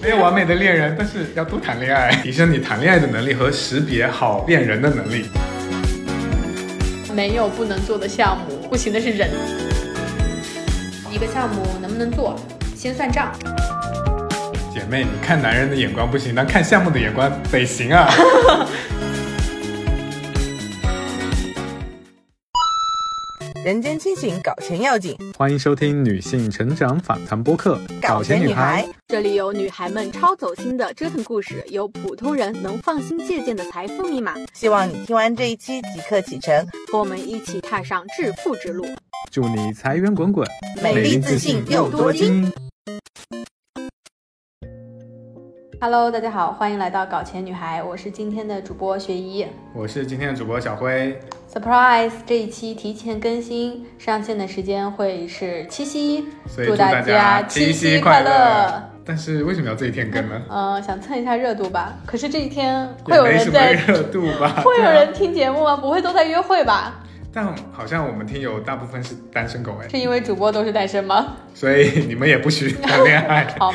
没有完美的恋人，但是要多谈恋爱，提升你谈恋爱的能力和识别好恋人的能力。没有不能做的项目，不行的是人。一个项目能不能做，先算账。姐妹，你看男人的眼光不行，但看项目的眼光得行啊。人间清醒，搞钱要紧。欢迎收听女性成长访谈播客《搞钱女孩》，这里有女孩们超走心的折腾故事，有普通人能放心借鉴的财富密码。希望你听完这一期即刻启程，和我们一起踏上致富之路。祝你财源滚滚，美丽自信又多金。Hello，大家好，欢迎来到搞钱女孩，我是今天的主播雪姨。我是今天的主播小辉。Surprise！这一期提前更新，上线的时间会是七夕，所以祝大家七夕快乐。但是为什么要这一天更呢？嗯、想蹭一下热度吧。可是这一天会有人在，热度吧？会有人听节目吗？不会都在约会吧？但好像我们听友大部分是单身狗哎，是因为主播都是单身吗？所以你们也不许谈恋爱。好，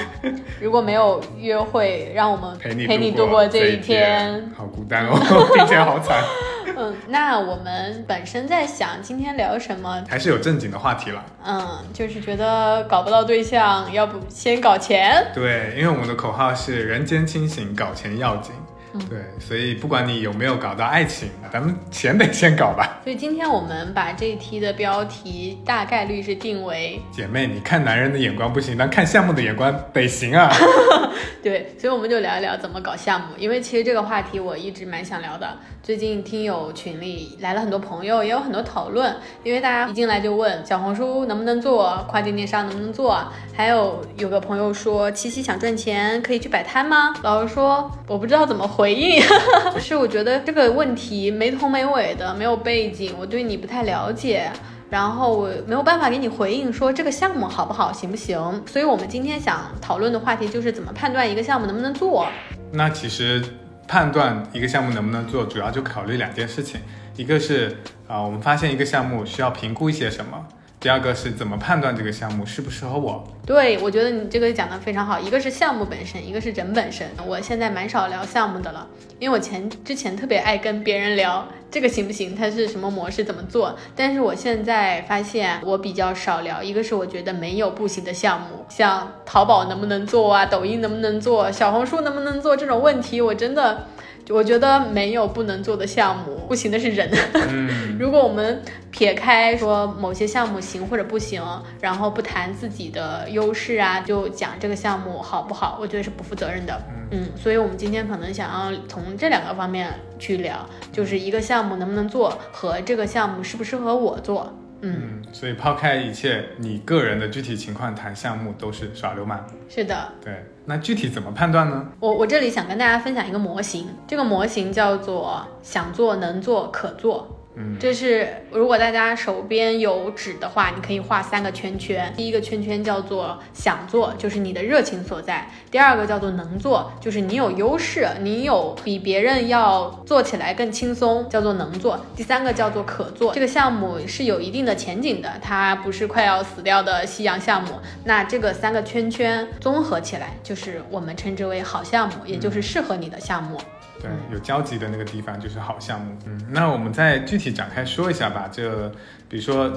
如果没有约会，让我们陪你陪你度度过这一一天。好孤单哦，听起来好惨。嗯，那我们本身在想今天聊什么？还是有正经的话题了。嗯，就是觉得搞不到对象，要不先搞钱。对，因为我们的口号是人间清醒，搞钱要紧。嗯对，所以不管你有没有搞到爱情，咱们钱得先搞吧。所以今天我们把这一期的标题大概率是定为姐妹，你看男人的眼光不行，但看项目的眼光得行啊。对，所以我们就聊一聊怎么搞项目，因为其实这个话题我一直蛮想聊的。最近听友群里来了很多朋友，也有很多讨论，因为大家一进来就问小红书能不能做，跨境电商能不能做，还有有个朋友说七夕想赚钱，可以去摆摊吗？老实说，我不知道怎么回应，就是我觉得这个问题没头没尾的，没有背景，我对你不太了解。然后我没有办法给你回应说这个项目好不好，行不行？所以我们今天想讨论的话题就是怎么判断一个项目能不能做。那其实判断一个项目能不能做，主要就考虑两件事情，一个是啊、呃我们发现一个项目需要评估一些什么，第二个是怎么判断这个项目适不适合我。对，我觉得你这个讲的非常好，一个是项目本身，一个是人本身。我现在蛮少聊项目的了，因为我前之前特别爱跟别人聊这个行不行，它是什么模式，怎么做。但是我现在发现我比较少聊，一个是我觉得没有不行的项目，像淘宝能不能做啊，抖音能不能做，小红书能不能做这种问题，我真的。我觉得没有不能做的项目，不行的是人。嗯，如果我们撇开说某些项目行或者不行，然后不谈自己的优势啊，就讲这个项目好不好，我觉得是不负责任的。嗯，所以我们今天可能想要从这两个方面去聊，就是一个项目能不能做和这个项目适不适合我做。嗯，嗯，所以抛开一切你个人的具体情况谈项目都是耍流氓。是的，对，那具体怎么判断呢？我我这里想跟大家分享一个模型，这个模型叫做想做、能做、可做。嗯，这是如果大家手边有纸的话，你可以画三个圈圈。第一个圈圈叫做想做，就是你的热情所在；第二个叫做能做，就是你有优势，你有比别人要做起来更轻松，叫做能做；第三个叫做可做，这个项目是有一定的前景的，它不是快要死掉的夕阳项目。那这个三个圈圈综合起来，就是我们称之为好项目，也就是适合你的项目。对，有交集的那个地方就是好项目。嗯，那我们再具体展开说一下吧。这比如说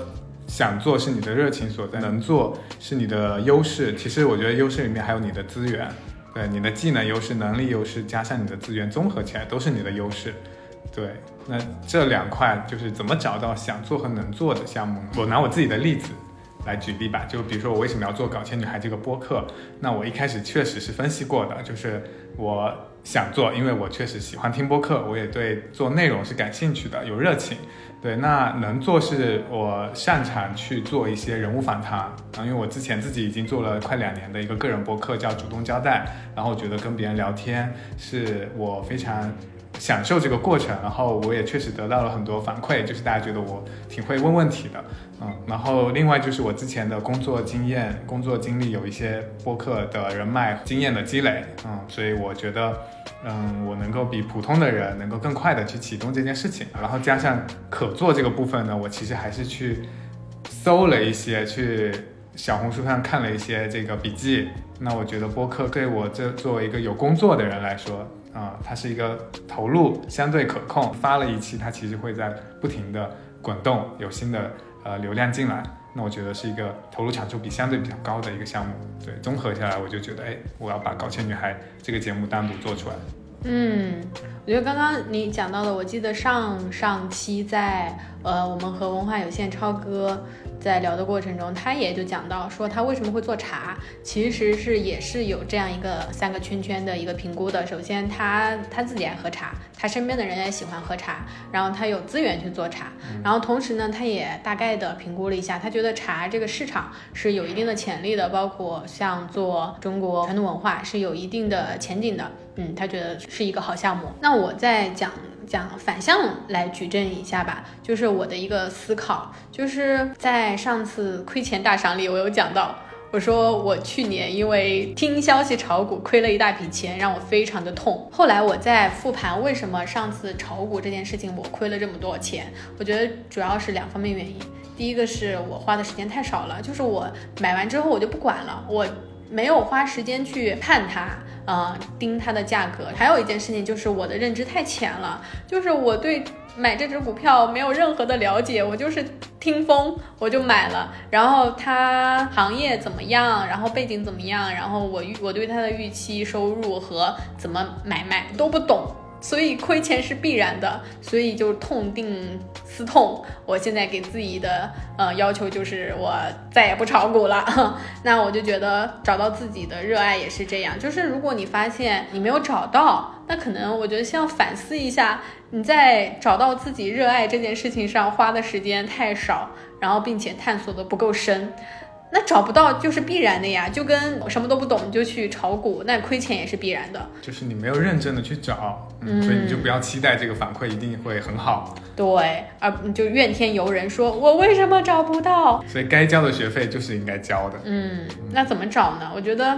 想做是你的热情所在，能做是你的优势。其实我觉得优势里面还有你的资源，对，你的技能优势、能力优势加上你的资源综合起来都是你的优势。对，那这两块就是怎么找到想做和能做的项目呢？我拿我自己的例子。来举例吧，就比如说我为什么要做搞钱女孩这个播客，那我一开始确实是分析过的，就是我想做，因为我确实喜欢听播客，我也对做内容是感兴趣的，有热情。对，那能做是我擅长去做一些人物访谈啊，因为我之前自己已经做了快两年的一个个人播客，叫主动交代，然后觉得跟别人聊天是我非常享受这个过程，然后我也确实得到了很多反馈，就是大家觉得我挺会问问题的，嗯，然后另外就是我之前的工作经验、工作经历有一些播客的人脉经验的积累，嗯，所以我觉得，嗯，我能够比普通的人能够更快的去启动这件事情，然后加上可做这个部分呢，我其实还是去搜了一些，去小红书上看了一些这个笔记，那我觉得播客对我这作为一个有工作的人来说，啊、它是一个投入相对可控，发了一期，它其实会在不停的滚动，有新的呃流量进来。那我觉得是一个投入产出比相对比较高的一个项目。对，综合下来，我就觉得，哎，我要把《搞钱女孩》这个节目单独做出来。嗯，我觉得刚刚你讲到的，我记得上上期在呃我们和文化有限超哥在聊的过程中，他也就讲到说他为什么会做茶，其实是也是有这样一个三个圈圈的一个评估的。首先他他自己爱喝茶，他身边的人也喜欢喝茶，然后他有资源去做茶，然后同时呢，他也大概的评估了一下，他觉得茶这个市场是有一定的潜力的，包括像做中国传统文化是有一定的前景的。嗯，他觉得是一个好项目。那我再讲讲反向来举证一下吧，就是我的一个思考，就是在上次亏钱大赏里，我有讲到。我说我去年因为听消息炒股亏了一大笔钱，让我非常的痛。后来我在复盘为什么上次炒股这件事情我亏了这么多钱，我觉得主要是两方面原因。第一个是我花的时间太少了，就是我买完之后我就不管了，我没有花时间去看它，呃，盯它的价格。还有一件事情就是我的认知太浅了，就是我对买这只股票没有任何的了解，我就是听风我就买了，然后它行业怎么样，然后背景怎么样，然后我预我对它的预期收入和怎么买卖都不懂。所以亏钱是必然的，所以就痛定思痛，我现在给自己的呃要求就是我再也不炒股了。那我就觉得找到自己的热爱也是这样，就是如果你发现你没有找到，那可能我觉得先要反思一下，你在找到自己热爱这件事情上花的时间太少，然后并且探索的不够深。那找不到就是必然的呀，就跟什么都不懂就去炒股，那亏钱也是必然的。就是你没有认真的去找，嗯，嗯所以你就不要期待这个反馈一定会很好。对，而就怨天尤人，说我为什么找不到？所以该交的学费就是应该交的，嗯，那怎么找呢？我觉得，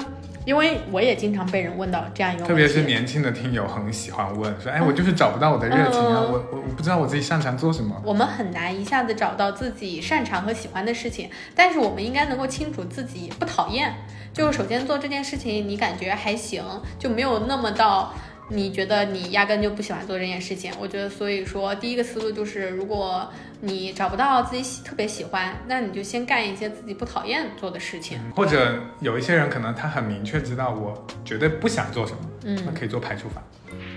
因为我也经常被人问到这样一个问题，特别是年轻的听友很喜欢问，说，哎，我就是找不到我的热情啊，嗯我我我不知道我自己擅长做什么。我们很难一下子找到自己擅长和喜欢的事情，但是我们应该能够清楚自己不讨厌。就首先做这件事情，你感觉还行，就没有那么到你觉得你压根就不喜欢做这件事情。我觉得，所以说第一个思路就是，如果你找不到自己喜特别喜欢，那你就先干一些自己不讨厌做的事情。或者有一些人可能他很明确知道我绝对不想做什么，嗯那嗯，可以做排除法，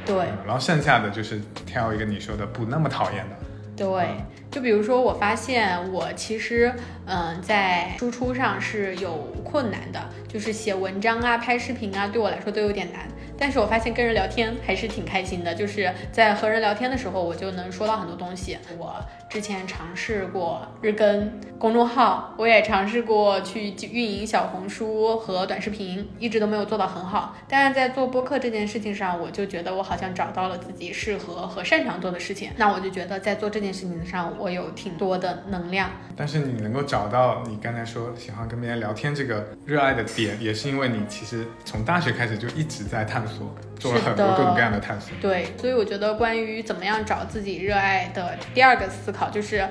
对。嗯然后剩下的就是挑一个你说的不那么讨厌的，对，就比如说，我发现我其实，嗯、在输出上是有困难的，就是写文章啊、拍视频啊，对我来说都有点难。但是我发现跟人聊天还是挺开心的，就是在和人聊天的时候，我就能说到很多东西。我之前尝试过日更公众号，我也尝试过去运营小红书和短视频，一直都没有做到很好。但是在做播客这件事情上，我就觉得我好像找到了自己适合和擅长做的事情。那我就觉得在做这件事情上，我有挺多的能量。但是你能够找到你刚才说喜欢跟别人聊天这个热爱的点，也是因为你其实从大学开始就一直在探索，做了很多各种各样的探索。对，所以我觉得关于怎么样找自己热爱的第二个思考就是，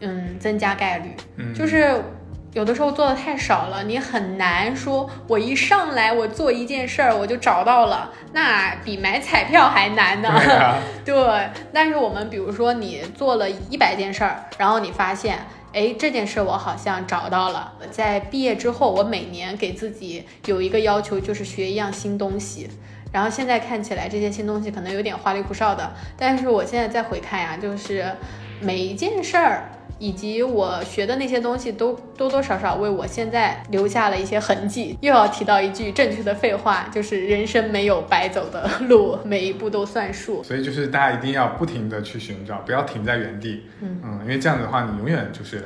嗯，增加概率。嗯，就是有的时候做的太少了，你很难说，我一上来我做一件事儿我就找到了，那比买彩票还难呢。对啊，对，但是我们比如说你做了一百件事儿，然后你发现，哎，这件事我好像找到了。在毕业之后，我每年给自己有一个要求，就是学一样新东西。然后现在看起来这些新东西可能有点花里胡哨的，但是我现在再回看呀，就是每一件事儿。以及我学的那些东西都多多少少为我现在留下了一些痕迹。又要提到一句正确的废话，就是人生没有白走的路，每一步都算数。所以就是大家一定要不停的去寻找，不要停在原地。嗯因为这样的话，你永远就是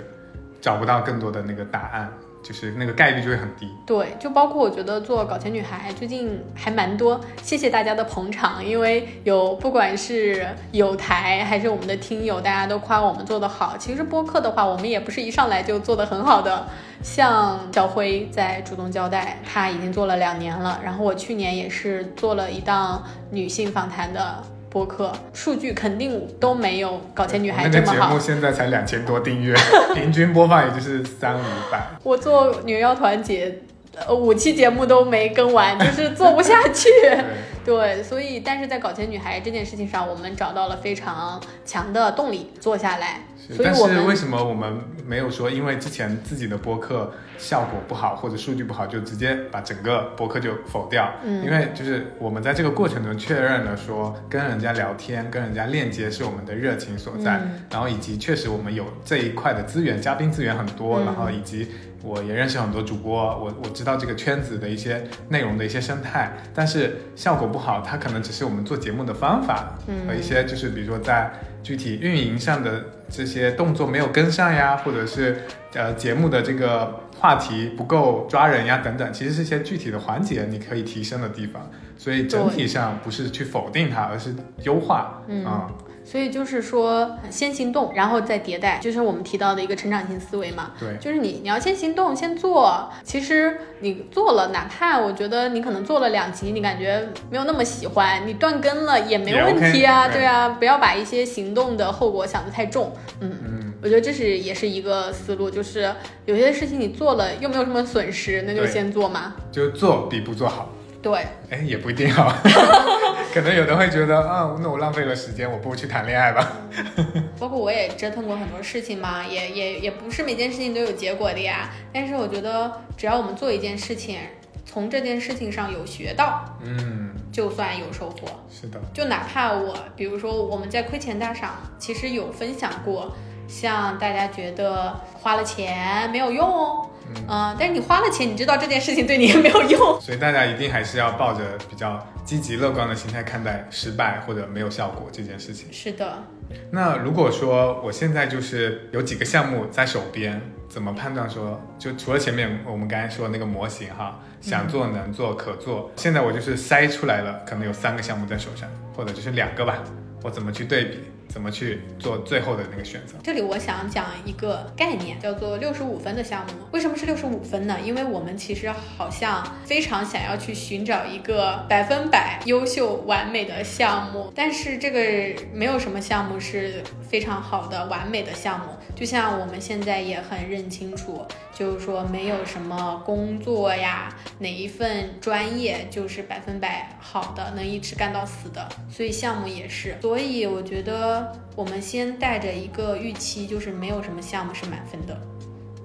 找不到更多的那个答案，就是那个概率就会很低。对，就包括我觉得做搞钱女孩最近还蛮多，谢谢大家的捧场，因为有不管是有台还是我们的听友，大家都夸我们做得好。其实播客的话，我们也不是一上来就做得很好的，像小辉在主动交代，他已经做了两年了，然后我去年也是做了一档女性访谈的。播客，数据肯定都没有《搞钱女孩那》个节这么好目。现在才两千多订阅，平均播放也就是三五百。我做女妖团节，呃，五期节目都没更完，就是做不下去。对，所以但是在搞钱女孩这件事情上，我们找到了非常强的动力做下来。是但是所以我们为什么我们没有说，因为之前自己的播客效果不好或者数据不好，就直接把整个播客就否掉？嗯因为就是我们在这个过程中确认了说，跟人家聊天、跟人家链接是我们的热情所在，嗯然后以及确实我们有这一块的资源，嘉宾资源很多，嗯然后以及我也认识很多主播，我我知道这个圈子的一些内容的一些生态，但是效果不好，它可能只是我们做节目的方法嗯。和一些就是比如说在具体运营上的这些动作没有跟上呀，或者是呃节目的这个话题不够抓人呀等等，其实是一些具体的环节你可以提升的地方，所以整体上不是去否定它，而是优化，嗯。啊所以就是说，先行动，然后再迭代，就是我们提到的一个成长型思维嘛。对。就是你，你要先行动，先做。其实你做了，哪怕我觉得你可能做了两集，你感觉没有那么喜欢，你断更了也没问题啊，OK，对对啊，不要把一些行动的后果想得太重。嗯，嗯，我觉得这是也是一个思路，就是有些事情你做了又没有什么损失，那就先做嘛。就做比不做好，对，哎，也不一定好，可能有的会觉得啊，那我浪费了时间，我不如去谈恋爱吧。包括我也折腾过很多事情嘛，也也也不是每件事情都有结果的呀。但是我觉得，只要我们做一件事情，从这件事情上有学到，嗯，就算有收获。是的，就哪怕我，比如说我们在亏钱大赏，其实有分享过，像大家觉得花了钱没有用哦，嗯、但是你花了钱，你知道这件事情对你也没有用。所以大家一定还是要抱着比较积极乐观的心态看待失败或者没有效果这件事情。是的，那如果说我现在就是有几个项目在手边，怎么判断说，就除了前面我们刚才说的那个模型哈，想做、能做、可做，现在我就是筛出来了，可能有三个项目在手上，或者就是两个吧，我怎么去对比，怎么去做最后的那个选择？这里我想讲一个概念，叫做六十五分的项目。为什么是六十五分呢？因为我们其实好像非常想要去寻找一个百分百优秀完美的项目，但是这个没有什么项目是非常好的完美的项目。就像我们现在也很认清楚，就是说没有什么工作呀，哪一份专业就是百分百好的，能一直干到死的。所以项目也是。所以我觉得我们先带着一个预期，就是没有什么项目是满分的。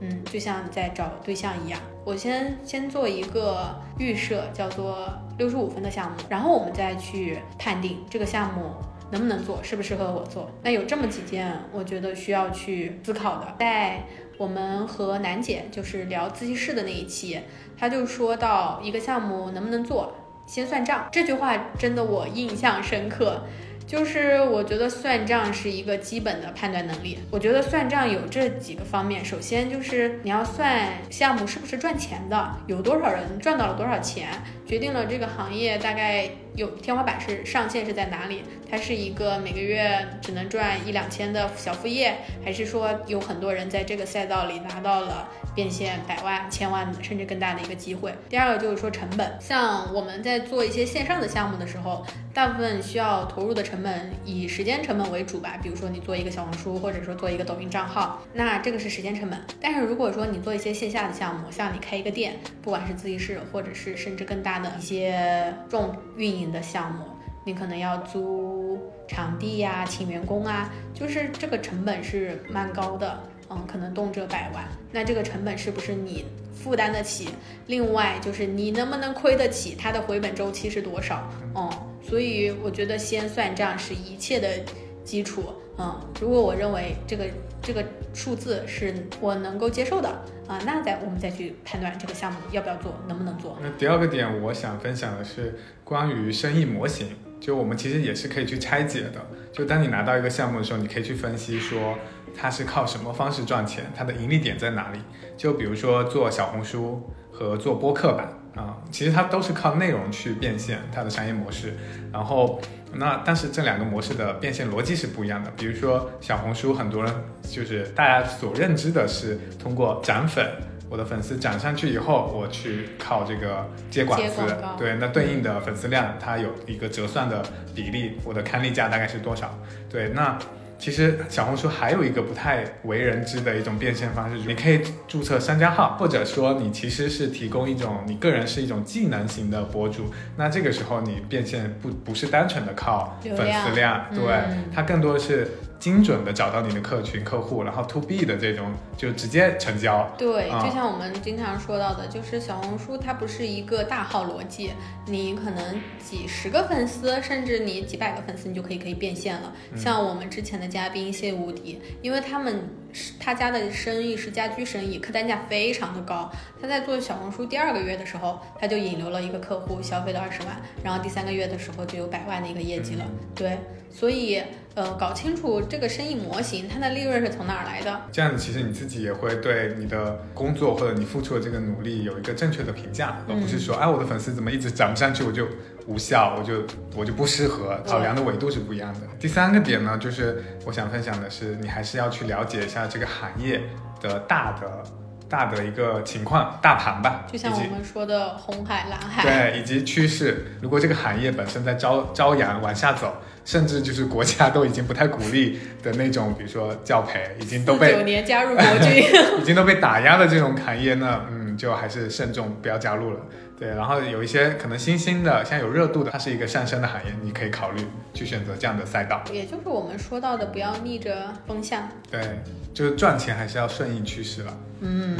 嗯，就像在找对象一样，我先先做一个预设，叫做六十五分的项目，然后我们再去判定这个项目能不能做，适不适合我做。那有这么几件，我觉得需要去思考的。在我们和楠姐就是聊自习室的那一期，她就说到一个项目能不能做，先算账。这句话真的我印象深刻。就是我觉得算账是一个基本的判断能力。我觉得算账有这几个方面，首先就是你要算项目是不是赚钱的，有多少人赚到了多少钱，决定了这个行业大概有天花板是上限是在哪里。它是一个每个月只能赚一两千的小副业，还是说有很多人在这个赛道里拿到了变现百万、千万甚至更大的一个机会？第二个就是说成本，像我们在做一些线上的项目的时候，大部分需要投入的成本以时间成本为主吧，比如说你做一个小红书，或者说做一个抖音账号，那这个是时间成本。但是如果说你做一些线下的项目，像你开一个店，不管是自习室，或者是甚至更大的一些重运营的项目，你可能要租场地呀、请员工啊，就是这个成本是蛮高的，嗯，可能动辄百万。那这个成本是不是你负担得起？另外就是你能不能亏得起？它的回本周期是多少？嗯，所以我觉得先算账是一切的基础。嗯，如果我认为这个这个数字是我能够接受的啊，那再我们再去判断这个项目要不要做，能不能做。那第二个点，我想分享的是关于生意模型。就我们其实也是可以去拆解的。就当你拿到一个项目的时候，你可以去分析说它是靠什么方式赚钱，它的盈利点在哪里。就比如说做小红书和做播客吧，啊，其实它都是靠内容去变现它的商业模式。然后那但是这两个模式的变现逻辑是不一样的。比如说小红书，很多人就是大家所认知的是通过涨粉。我的粉丝涨上去以后，我去靠这个接广子对，那对应的粉丝量它有一个折算的比例，我的刊例价大概是多少？对，那。其实小红书还有一个不太为人知的一种变现方式，你可以注册商家号，或者说你其实是提供一种你个人是一种技能型的博主，那这个时候你变现不不是单纯的靠粉丝量，对，它更多是。精准的找到你的客群客户，然后 to B 的这种就直接成交。对，就像我们经常说到的，就是小红书它不是一个大号逻辑，你可能几十个粉丝，甚至你几百个粉丝，你就可以可以变现了。像我们之前的嘉宾谢无敌，因为他们是他家的生意是家居生意，客单价非常的高。他在做小红书第二个月的时候，他就引流了一个客户，消费了二十万，然后第三个月的时候就有百万的一个业绩了。对，所以。呃，搞清楚这个生意模型，它的利润是从哪儿来的？这样子，其实你自己也会对你的工作或者你付出的这个努力有一个正确的评价，而不是说，哎，我的粉丝怎么一直涨不上去，我就无效，我就我就不适合。考量的维度是不一样的。第三个点呢，就是我想分享的是，你还是要去了解一下这个行业的大的大的一个情况，大盘吧。就像我们说的红海、蓝海。对，以及趋势。如果这个行业本身在朝朝阳往下走。甚至就是国家都已经不太鼓励的那种，比如说教培，已经都被九年加入国军，已经都被打压的这种行业呢，嗯，就还是慎重，不要加入了。对，然后有一些可能新兴的，像有热度的，它是一个上升的行业，你可以考虑去选择这样的赛道。也就是我们说到的，不要逆着风向。对，就是赚钱还是要顺应趋势了。嗯。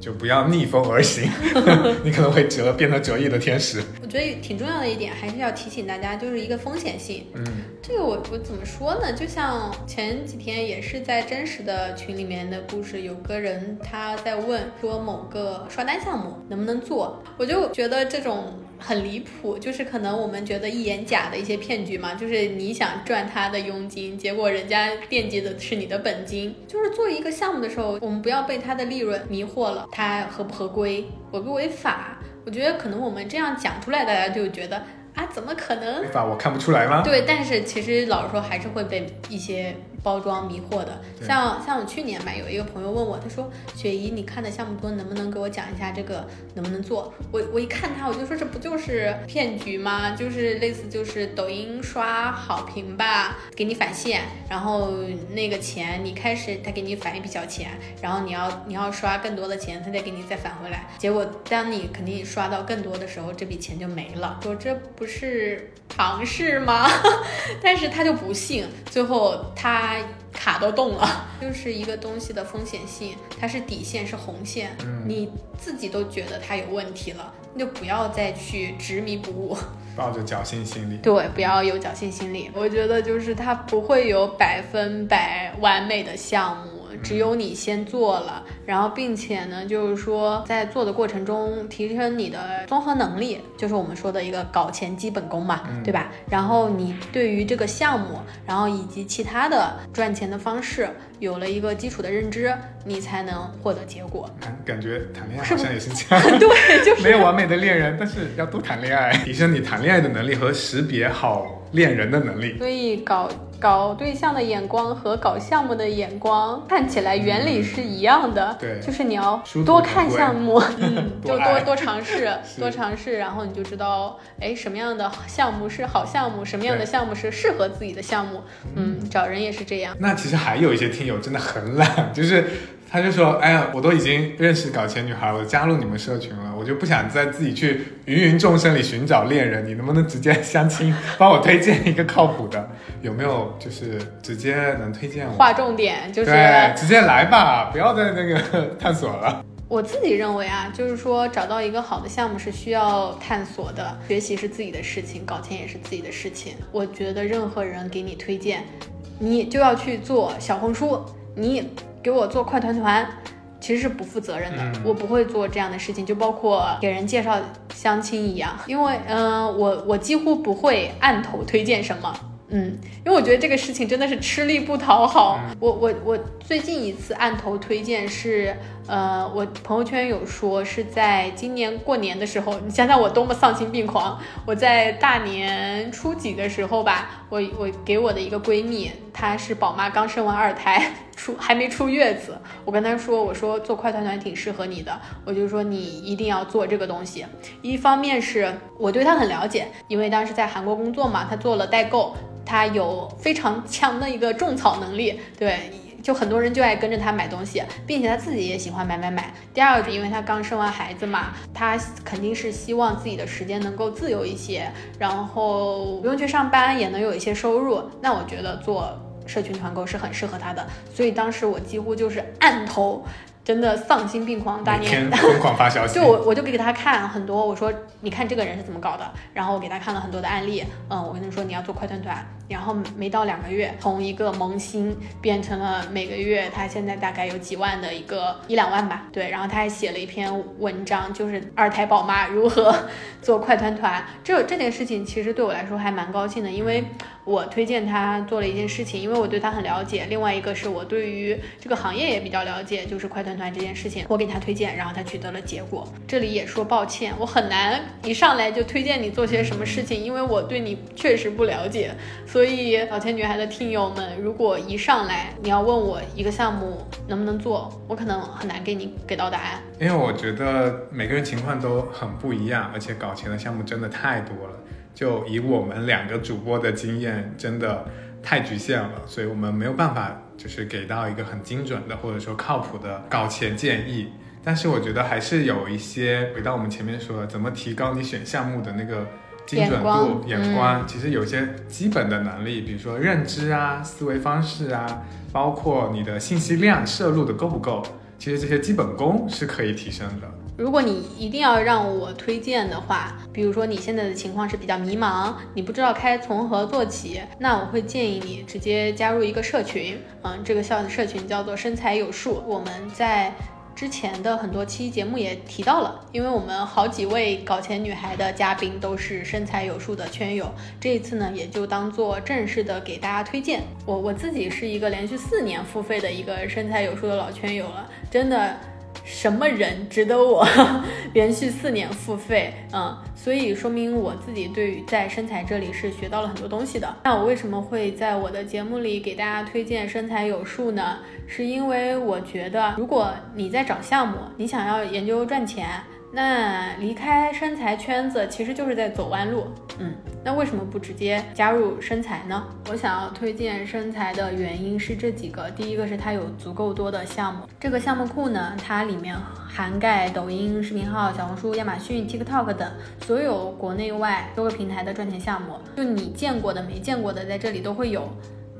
就不要逆风而行，你可能会折变成折翼的天使。我觉得挺重要的一点，还是要提醒大家，就是一个风险性。嗯，这个我我怎么说呢？就像前几天也是在真实的群里面的故事，有个人他在问说某个刷单项目能不能做，我就觉得这种。很离谱，就是可能我们觉得一眼假的一些骗局嘛，就是你想赚他的佣金，结果人家惦记的是你的本金。就是做一个项目的时候，我们不要被他的利润迷惑了，他合不合规，违不违法？我觉得可能我们这样讲出来，大家就觉得。啊，怎么可能？违法我看不出来吗？对，但是其实老实说，还是会被一些包装迷惑的。像像我去年吧，有一个朋友问我，他说：“雪姨，你看的项目多，能不能给我讲一下这个能不能做？”我我一看他，我就说这不就是骗局吗？就是类似就是抖音刷好评吧，给你返现，然后那个钱你开始他给你返一笔小钱，然后你要你要刷更多的钱，他再给你再返回来。结果当你肯定刷到更多的时候，这笔钱就没了。说这不。是尝试吗？但是他就不信，最后他卡都动了。就是一个东西的风险性，它是底线，是红线，你自己都觉得它有问题了，那就不要再去执迷不悟，抱着侥幸心理。对，不要有侥幸心理。我觉得就是它不会有百分百完美的项目，只有你先做了。然后，并且呢，就是说，在做的过程中提升你的综合能力，就是我们说的一个搞钱基本功嘛，对吧？然后你对于这个项目，然后以及其他的赚钱的方式，有了一个基础的认知，你才能获得结果。感觉谈恋爱好像也是这 样，对，就是没有完美的恋人，但是要多谈恋爱，提升你谈恋爱的能力和识别好恋人的能力。所以搞。搞对象的眼光和搞项目的眼光看起来原理是一样的，对，就是你要多看项目，嗯，就多多尝试，多尝试，然后你就知道，哎，什么样的项目是好项目，什么样的项目是适合自己的项目，嗯，找人也是这样。那其实还有一些听友真的很懒，就是。他就说：“哎呀，我都已经认识搞钱女孩，我加入你们社群了，我就不想再自己去芸芸众生里寻找恋人。你能不能直接相亲，帮我推荐一个靠谱的？有没有就是直接能推荐我？划重点就是，直接来吧，不要再那个探索了。我自己认为啊，就是说找到一个好的项目是需要探索的，学习是自己的事情，搞钱也是自己的事情。我觉得任何人给你推荐，你就要去做小红书，你。”给我做快团团，其实是不负责任的。我不会做这样的事情，就包括给人介绍相亲一样。因为，嗯，我我几乎不会按头推荐什么。嗯，因为我觉得这个事情真的是吃力不讨好。我我我最近一次按头推荐是，呃，我朋友圈有说是在今年过年的时候。你想想我多么丧心病狂！我在大年初几的时候吧，我我给我的一个闺蜜，她是宝妈，刚生完二胎。出还没出月子，我跟她说，我说做快团团挺适合你的，我就说你一定要做这个东西。一方面是我对她很了解，因为当时在韩国工作嘛，她做了代购，她有非常强的一个种草能力，对。就很多人就爱跟着他买东西，并且他自己也喜欢买买买。第二个是因为他刚生完孩子嘛，他肯定是希望自己的时间能够自由一些，然后不用去上班，也能有一些收入。那我觉得做社群团购是很适合他的，所以当时我几乎就是按头。真的丧心病狂，大年 疯狂发消息，就我我就给他看很多，我说你看这个人是怎么搞的，然后我给他看了很多的案例，嗯，我跟他说你要做快团团，然后没到两个月，从一个萌新变成了每个月他现在大概有几万的一个一两万吧，对，然后他还写了一篇文章，就是二胎宝妈如何做快团团，这这件事情其实对我来说还蛮高兴的，因为。我推荐他做了一件事情，因为我对他很了解。另外一个是我对于这个行业也比较了解，就是快团团这件事情，我给他推荐，然后他取得了结果。这里也说抱歉，我很难一上来就推荐你做些什么事情，因为我对你确实不了解。所以老千女孩的听友们，如果一上来你要问我一个项目能不能做，我可能很难给你给到答案，因为我觉得每个人情况都很不一样，而且搞钱的项目真的太多了。就以我们两个主播的经验，真的太局限了，所以我们没有办法就是给到一个很精准的或者说靠谱的搞钱建议。但是我觉得还是有一些，回到我们前面说的，怎么提高你选项目的那个精准度、眼光，其实有些基本的能力，比如说认知啊、思维方式啊，包括你的信息量摄入的够不够，其实这些基本功是可以提升的。如果你一定要让我推荐的话，比如说你现在的情况是比较迷茫，你不知道该从何做起，那我会建议你直接加入一个社群，嗯，这个校的社群叫做身材有数。我们在之前的很多期节目也提到了，因为我们好几位搞钱女孩的嘉宾都是身材有数的圈友，这一次呢也就当做正式的给大家推荐。我我自己是一个连续四年付费的一个身材有数的老圈友了，真的。什么人值得我 连续四年付费？嗯，所以说明我自己对于在身材这里是学到了很多东西的。那我为什么会在我的节目里给大家推荐身材有数呢？是因为我觉得，如果你在找项目，你想要研究赚钱。那离开身材圈子其实就是在走弯路，嗯，那为什么不直接加入身材呢？我想要推荐身材的原因是这几个，第一个是它有足够多的项目，这个项目库呢，它里面涵盖抖音视频号、小红书、亚马逊、TikTok 等所有国内外多个平台的赚钱项目，就你见过的、没见过的，在这里都会有。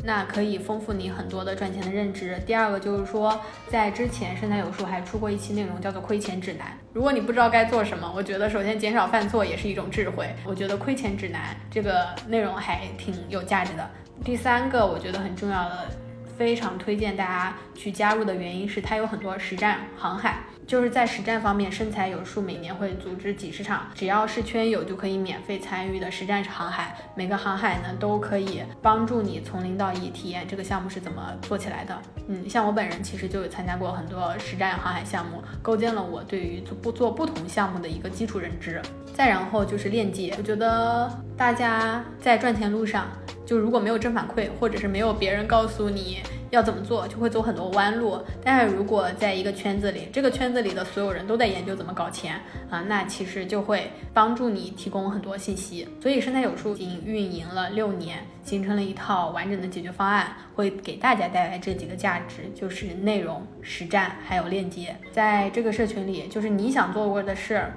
那可以丰富你很多的赚钱的认知。第二个就是说，在之前身材有数还出过一期内容，叫做亏钱指南。如果你不知道该做什么，我觉得首先减少犯错也是一种智慧。我觉得亏钱指南这个内容还挺有价值的。第三个我觉得很重要的，非常推荐大家去加入的原因是它有很多实战航海。就是在实战方面，身材有数每年会组织几十场，只要是圈友就可以免费参与的实战航海。每个航海呢，都可以帮助你从零到一体验这个项目是怎么做起来的。嗯，像我本人其实就有参加过很多实战航海项目，构建了我对于做不做不同项目的一个基础认知。再然后就是链接，我觉得大家在赚钱路上，就如果没有正反馈，或者是没有别人告诉你。要怎么做就会走很多弯路，但是如果在一个圈子里，这个圈子里的所有人都在研究怎么搞钱啊，那其实就会帮助你提供很多信息。所以生态有数已经运营了六年，形成了一套完整的解决方案，会给大家带来这几个价值，就是内容、实战还有链接。在这个社群里，就是你想做过的事儿，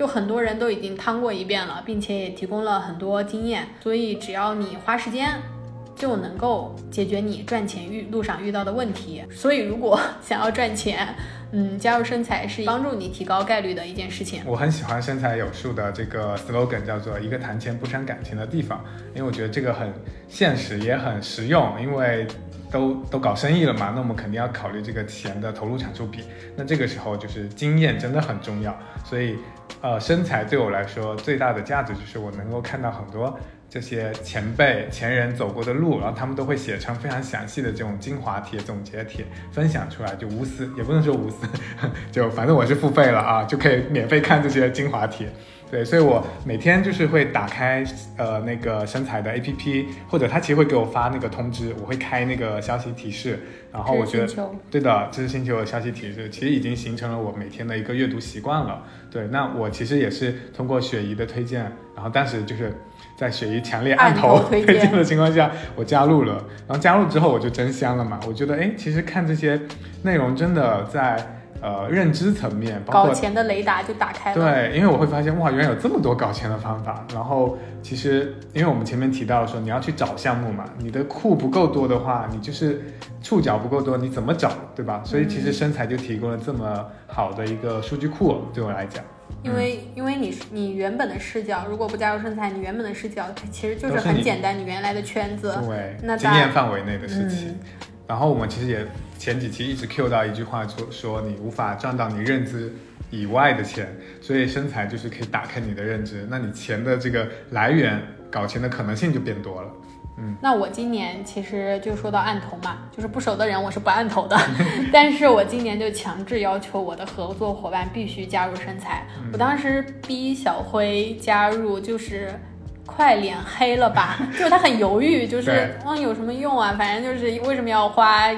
就很多人都已经趟过一遍了，并且也提供了很多经验。所以只要你花时间。就能够解决你赚钱遇路上遇到的问题。所以，如果 想要赚钱，嗯，加入身材是帮助你提高概率的一件事情。我很喜欢身材有数的这个 slogan，叫做一个谈钱不伤感情的地方，因为我觉得这个很现实，也很实用。因为都都搞生意了嘛，那我们肯定要考虑这个钱的投入产出比。那这个时候就是经验真的很重要。所以，呃，身材对我来说最大的价值就是我能够看到很多。这些前辈前人走过的路，然后他们都会写成非常详细的这种精华帖、总结帖，分享出来，就无私，也不能说无私，就反正我是付费了啊，就可以免费看这些精华帖。对，所以我每天就是会打开呃那个身材的 APP，或者他其实会给我发那个通知，我会开那个消息提示，然后我觉得对的，知识星球的消息提示，其实已经形成了我每天的一个阅读习惯了。对，那我其实也是通过雪姨的推荐，然后当时就是在雪姨强烈按头推荐荐的情况下，我加入了。然后加入之后我就真香了嘛，我觉得哎，其实看这些内容真的在呃认知层面，包括搞钱的雷达就打开了。对，因为我会发现哇，原来有这么多搞钱的方法。然后其实，因为我们前面提到说你要去找项目嘛，你的库不够多的话，你就是触角不够多，你怎么找，对吧？所以其实身材就提供了这么好的一个数据库，对我来讲，因为因为你你原本的视角，如果不加入身材，你原本的视角其实就是很简单，你原来的圈子。对那经验范围内的事情。嗯然后我们其实也前几期一直 Q 到一句话，说说你无法赚到你认知以外的钱，所以身材就是可以打开你的认知，那你钱的这个来源，搞钱的可能性就变多了。嗯那我今年其实就说到按头嘛，就是不熟的人我是不按头的，但是我今年就强制要求我的合作伙伴必须加入身材。我当时逼小辉加入，就是快脸黑了吧，就是他很犹豫，就是对。嗯有什么用啊，反正就是为什么要花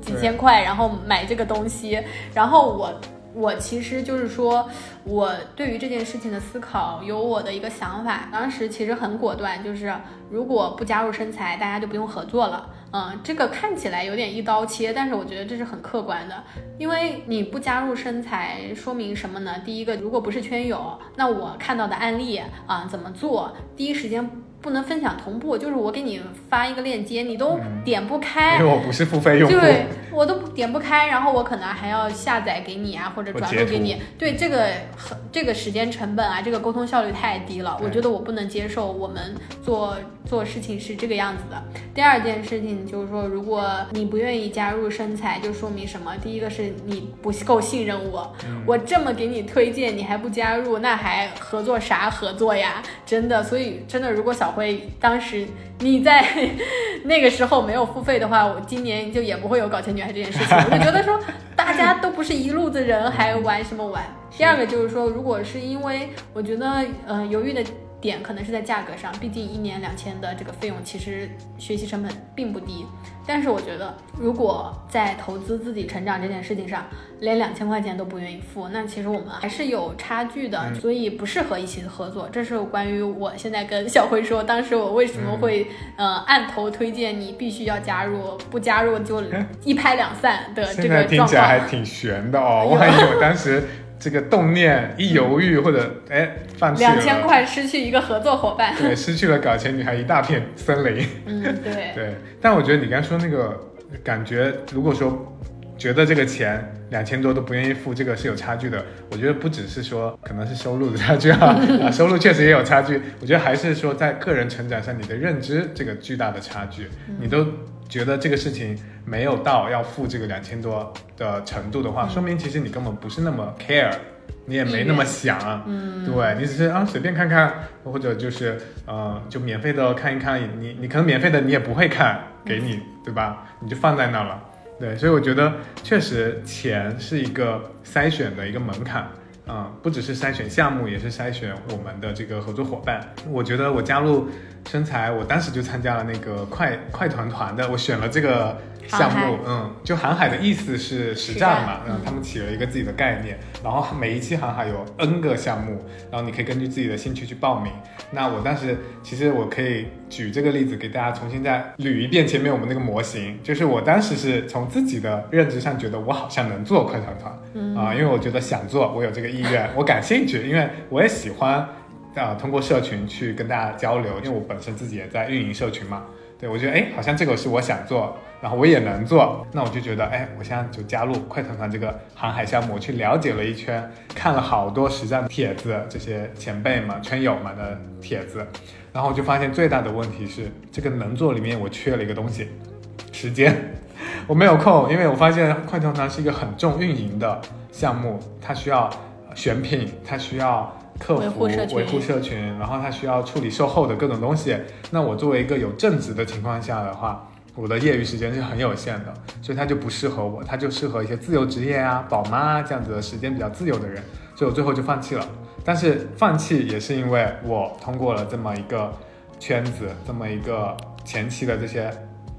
几千块然后买这个东西，然后我。我其实就是说，我对于这件事情的思考有我的一个想法。当时其实很果断，就是如果不加入身材，大家就不用合作了。嗯，这个看起来有点一刀切，但是我觉得这是很客观的，因为你不加入身材，说明什么呢？第一个，如果不是圈友，那我看到的案例啊、怎么做，第一时间不能分享同步，就是我给你发一个链接，你都点不开，因为我不是付费用户，对我都点不开，然后我可能还要下载给你啊，或者转录给你。对这个很这个时间成本啊，这个沟通效率太低了，我觉得我不能接受。我们做做事情是这个样子的。第二件事情就是说，如果你不愿意加入身材，就说明什么？第一个是你不够信任我，我这么给你推荐，你还不加入，那还合作啥合作呀？真的，所以真的，如果小辉当时你在 那个时候没有付费的话，我今年就也不会有搞钱女孩这件事情。我就觉得说，大家都不是一路子人，还玩什么玩？第二个就是说，如果是因为我觉得，呃，犹豫的点可能是在价格上，毕竟一年两千的这个费用，其实学习成本并不低。但是我觉得，如果在投资自己成长这件事情上，连两千块钱都不愿意付，那其实我们还是有差距的，所以不适合一起合作。这是关于我现在跟小辉说，当时我为什么会、呃按头推荐你必须要加入，不加入就 一拍两散的这现在听个状起来还。挺悬的哦，哎呦我还以为当时这个动念一犹豫或者哎放弃了，两千块失去一个合作伙伴，对，失去了搞钱女孩一大片森林。嗯，对，对，但我觉得你刚才说那个感觉，如果说觉得这个钱两千多都不愿意付，这个是有差距的。我觉得不只是说可能是收入的差距啊，啊，收入确实也有差距。我觉得还是说在个人成长上，你的认知这个巨大的差距，你都觉得这个事情没有到要付这个两千多的程度的话，说明其实你根本不是那么 care。你也没那么想，嗯，对你只是啊随便看看，或者就是呃就免费的看一看，你你可能免费的你也不会看，给你对吧？你就放在那了，对，所以我觉得确实钱是一个筛选的一个门槛，嗯、不只是筛选项目，也是筛选我们的这个合作伙伴。我觉得我加入生财，我当时就参加了那个快快团团的，我选了这个项目，嗯，就航海的意思是实实战嘛，嗯，他们起了一个自己的概念，然后每一期航海有 N 个项目，然后你可以根据自己的兴趣去报名。那我当时其实我可以举这个例子给大家重新再捋一遍前面我们那个模型，就是我当时是从自己的认知上觉得我好像能做快团团，嗯啊、因为我觉得想做，我有这个意愿，我感兴趣，因为我也喜欢啊、通过社群去跟大家交流，因为我本身自己也在运营社群嘛。对，我觉得哎，好像这个是我想做，然后我也能做，那我就觉得哎，我现在就加入快团团这个航海项目，我去了解了一圈，看了好多实战帖子，这些前辈们、圈友们的帖子，然后我就发现最大的问题是这个能做里面我缺了一个东西，时间，我没有空，因为我发现快团团是一个很重运营的项目，它需要选品，它需要客服维护社群。维护社群，然后它需要处理售后的各种东西。那我作为一个有正职的情况下的话，我的业余时间是很有限的，所以它就不适合我，它就适合一些自由职业啊、宝妈啊这样子的时间比较自由的人，所以我最后就放弃了。但是放弃也是因为我通过了这么一个圈子，这么一个前期的这些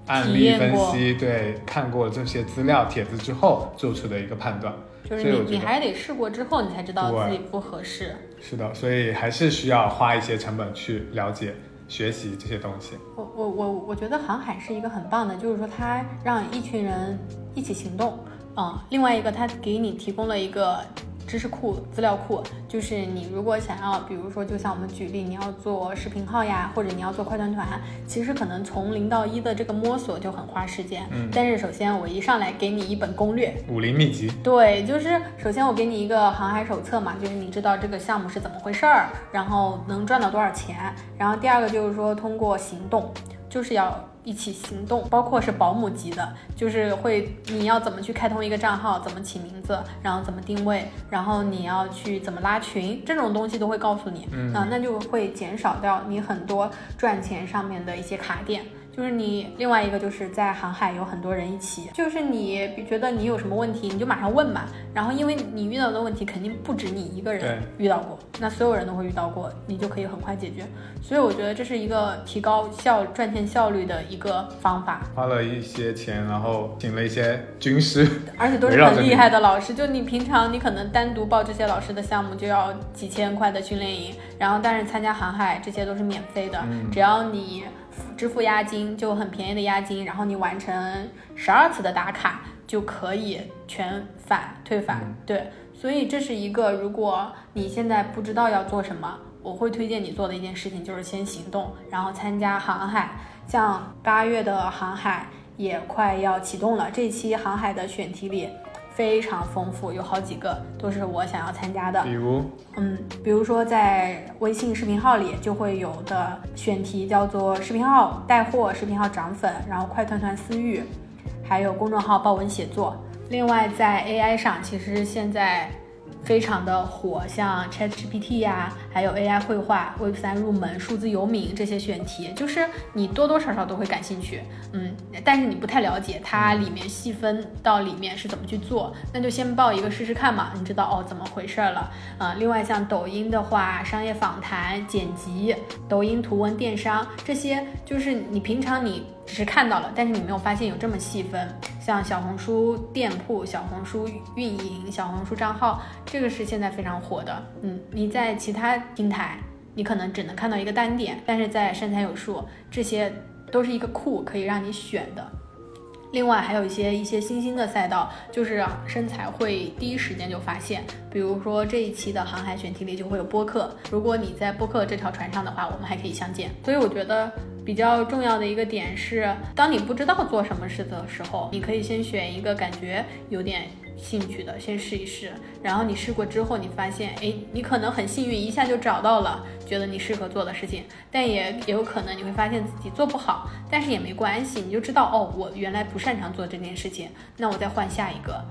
案例分析，对，看过这些资料帖子之后做出的一个判断。就是你你还得试过之后，你才知道自己不合适。是的，所以还是需要花一些成本去了解、学习这些东西。我我我我觉得航海是一个很棒的，就是说它让一群人一起行动，嗯，另外一个它给你提供了一个知识库、资料库，就是你如果想要，比如说就像我们举例，你要做视频号呀，或者你要做快团团，其实可能从零到一的这个摸索就很花时间。嗯但是首先我一上来给你一本攻略，武林秘籍，对，就是首先我给你一个航海手册嘛，就是你知道这个项目是怎么回事儿，然后能赚到多少钱。然后第二个就是说通过行动，就是要一起行动，包括是保姆级的，就是会你要怎么去开通一个账号，怎么起名字，然后怎么定位，然后你要去怎么拉群，这种东西都会告诉你。嗯啊，那就会减少掉你很多赚钱上面的一些卡点。就是你另外一个就是在航海有很多人一起，就是你觉得你有什么问题，你就马上问嘛。然后因为你遇到的问题肯定不止你一个人遇到过，那所有人都会遇到过，你就可以很快解决。所以我觉得这是一个提高效赚钱效率的一个方法，花了一些钱，然后请了一些军师，而且都是很厉害的老师。就你平常你可能单独报这些老师的项目就要几千块的训练营，然后但是参加航海这些都是免费的，嗯只要你付支付押金就很便宜的押金，然后你完成十二次的打卡就可以全返退返。嗯对，所以这是一个如果你现在不知道要做什么。我会推荐你做的一件事情就是先行动，然后参加航海。像八月的航海也快要启动了，这期航海的选题里非常丰富，有好几个都是我想要参加的。比如嗯，比如说在微信视频号里就会有的选题叫做视频号带货、视频号涨粉，然后快团团私域，还有公众号爆文写作。另外在 AI 上，其实现在非常的火，像 ChatGPT 呀，还有 AI 绘画、Web 三入门、数字游民这些选题，就是你多多少少都会感兴趣，嗯，但是你不太了解它里面细分到里面是怎么去做，那就先报一个试试看嘛，你知道哦怎么回事儿了，啊、另外像抖音的话，商业访谈、剪辑、抖音图文电商这些，就是你平常你只是看到了，但是你没有发现有这么细分，像小红书店铺、小红书运营、小红书账号，这个是现在非常火的。嗯，你在其他平台，你可能只能看到一个单点，但是在身材有数，这些都是一个库，可以让你选的。另外还有一些一些新兴的赛道，就是身材会第一时间就发现，比如说这一期的航海选题里就会有播客，如果你在播客这条船上的话，我们还可以相见。所以我觉得比较重要的一个点是，当你不知道做什么事的时候，你可以先选一个感觉有点兴趣的，先试一试。然后你试过之后，你发现，哎，你可能很幸运，一下就找到了觉得你适合做的事情，但也也有可能你会发现自己做不好，但是也没关系，你就知道，哦，我原来不擅长做这件事情，那我再换下一个。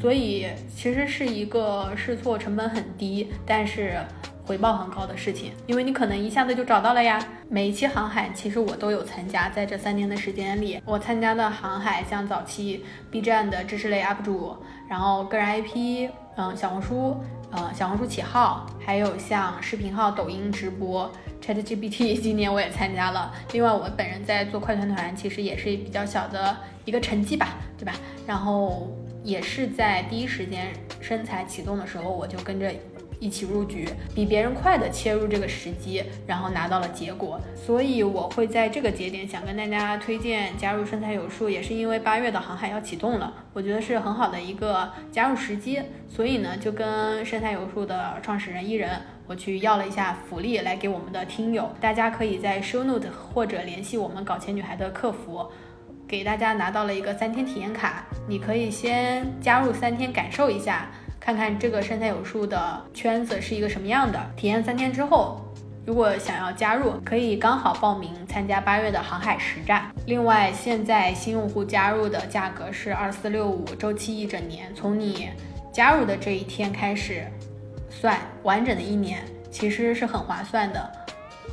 所以其实是一个试错成本很低，但是回报很高的事情，因为你可能一下子就找到了呀。每一期航海其实我都有参加，在这三年的时间里，我参加的航海像早期 B 站的知识类 UP 主，然后个人 IP，嗯，小红书，呃，小红书起号，还有像视频号、抖音直播。ChatGPT 今年我也参加了，另外我本人在做快团团，其实也是比较小的一个成绩吧，对吧？然后也是在第一时间身材启动的时候，我就跟着一起入局，比别人快的切入这个时机，然后拿到了结果。所以我会在这个节点想跟大家推荐加入身材有数，也是因为八月的航海要启动了，我觉得是很好的一个加入时机。所以呢，就跟身材有数的创始人伊人。我去要了一下福利来给我们的听友，大家可以在 show note 或者联系我们搞钱女孩的客服，给大家拿到了一个三天体验卡，你可以先加入三天感受一下，看看这个身材有数的圈子是一个什么样的。体验三天之后，如果想要加入，可以刚好报名参加八月的航海实战。另外，现在新用户加入的价格是二四六五，周期一整年，从你加入的这一天开始。算完整的一年其实是很划算的，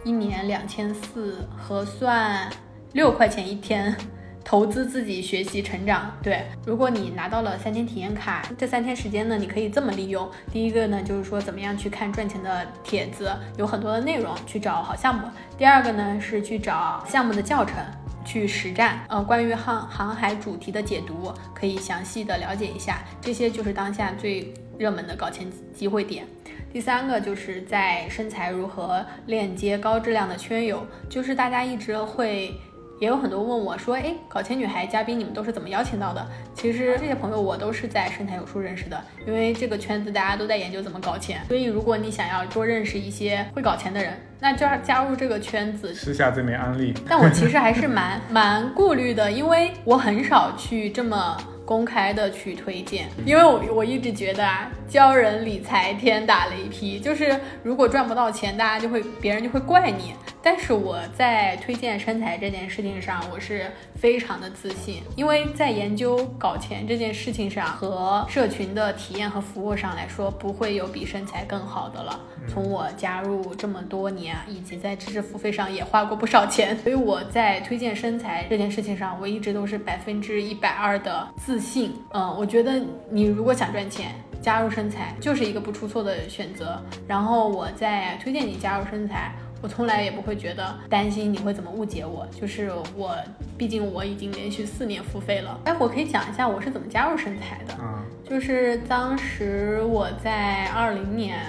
一年两千四，合算六块钱一天，投资自己学习成长。对，如果你拿到了三天体验卡，这三天时间呢，你可以这么利用。第一个呢，就是说怎么样去看赚钱的帖子，有很多的内容去找好项目。第二个呢，是去找项目的教程。去实战，呃，关于航航海主题的解读，可以详细的了解一下。这些就是当下最热门的搞钱机会点。第三个就是在身材如何链接高质量的圈友，就是大家一直会。也有很多问我说，哎，搞钱女孩嘉宾你们都是怎么邀请到的？其实这些朋友我都是在深财有数认识的，因为这个圈子大家都在研究怎么搞钱，所以如果你想要多认识一些会搞钱的人，那就要加入这个圈子。私下这枚安利，但我其实还是蛮蛮顾虑的，因为我很少去这么。公开的去推荐，因为我我一直觉得啊，教人理财天打雷劈，就是如果赚不到钱，大家就会别人就会怪你。但是我在推荐身材这件事情上，我是非常的自信，因为在研究搞钱这件事情上和社群的体验和服务上来说，不会有比身材更好的了。从我加入这么多年，以及在知识付费上也花过不少钱，所以我在推荐身材这件事情上，我一直都是百分之一百二的自信。嗯，我觉得你如果想赚钱，加入身材就是一个不出错的选择。然后我在推荐你加入身材，我从来也不会觉得担心你会怎么误解我，就是我，毕竟我已经连续四年付费了。哎，我可以讲一下我是怎么加入身材的。嗯，就是当时我在二零年。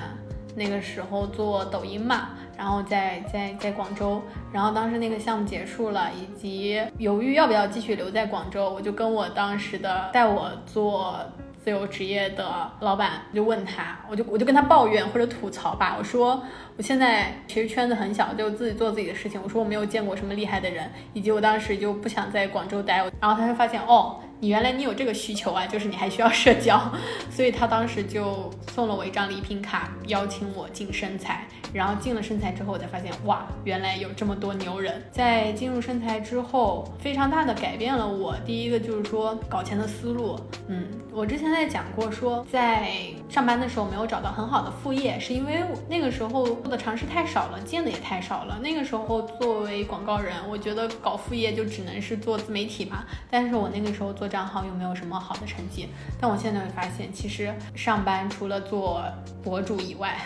那个时候做抖音嘛，然后在在在广州，然后当时那个项目结束了，以及犹豫要不要继续留在广州，我就跟我当时的带我做自由职业的老板就问他，我就我就跟他抱怨或者吐槽吧，我说我现在其实圈子很小，就自己做自己的事情，我说我没有见过什么厉害的人，以及我当时就不想在广州待，然后他就发现哦。你原来你有这个需求啊，就是你还需要社交，所以他当时就送了我一张礼品卡，邀请我进身材。然后进了身材之后，我才发现哇，原来有这么多牛人。在进入身材之后，非常大的改变了我。第一个就是说搞钱的思路，嗯，我之前在讲过，说在上班的时候没有找到很好的副业，是因为那个时候做的尝试太少了，见的也太少了。那个时候作为广告人，我觉得搞副业就只能是做自媒体嘛。但是我那个时候做账号又没有什么好的成绩。但我现在会发现，其实上班除了做博主以外，